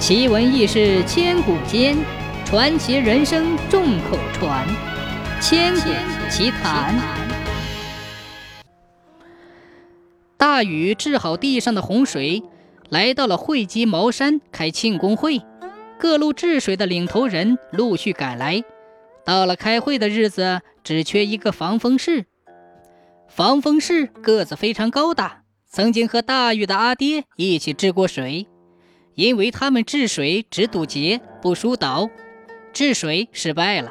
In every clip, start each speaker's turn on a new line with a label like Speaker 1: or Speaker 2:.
Speaker 1: 奇闻异事千古间，传奇人生众口传。千古奇谈。大禹治好地上的洪水，来到了会稽茅山开庆功会，各路治水的领头人陆续赶来。到了开会的日子，只缺一个防风氏。防风氏个子非常高大，曾经和大禹的阿爹一起治过水。因为他们治水只堵截不疏导，治水失败了，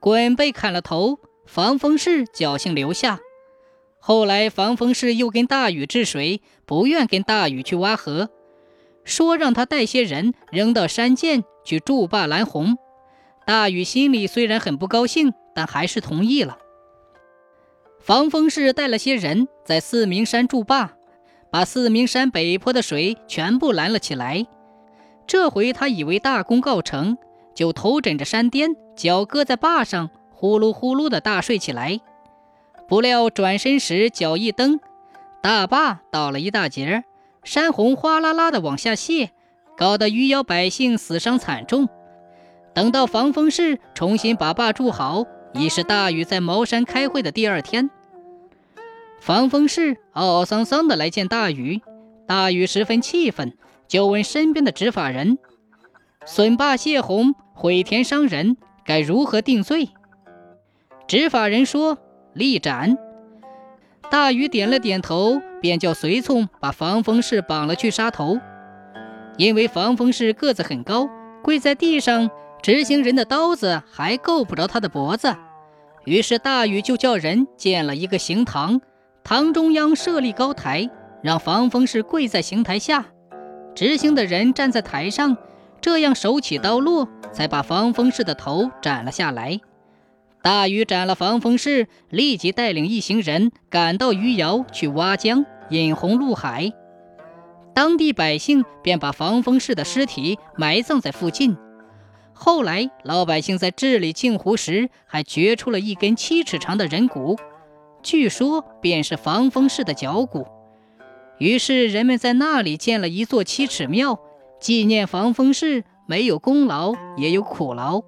Speaker 1: 鲧被砍了头，防风氏侥幸留下。后来防风氏又跟大禹治水，不愿跟大禹去挖河，说让他带些人扔到山涧去筑坝拦洪。大禹心里虽然很不高兴，但还是同意了。防风氏带了些人在四明山筑坝。把四明山北坡的水全部拦了起来。这回他以为大功告成，就头枕着山巅，脚搁在坝上，呼噜呼噜的大睡起来。不料转身时脚一蹬，大坝倒了一大截，山洪哗啦啦的往下泻，搞得余姚百姓死伤惨重。等到防风氏重新把坝筑好，已是大禹在茅山开会的第二天。防风氏懊懊丧丧的来见大禹，大禹十分气愤，就问身边的执法人：“损坝泄洪、毁田伤人，该如何定罪？”执法人说：“立斩。”大禹点了点头，便叫随从把防风氏绑了去杀头。因为防风氏个子很高，跪在地上，执行人的刀子还够不着他的脖子。于是大禹就叫人建了一个刑堂。堂中央设立高台，让防风氏跪在刑台下，执行的人站在台上，这样手起刀落，才把防风氏的头斩了下来。大禹斩了防风氏，立即带领一行人赶到余姚去挖江引洪入海，当地百姓便把防风氏的尸体埋葬在附近。后来老百姓在治理镜湖时，还掘出了一根七尺长的人骨。据说便是防风氏的脚骨，于是人们在那里建了一座七尺庙，纪念防风氏没有功劳也有苦劳。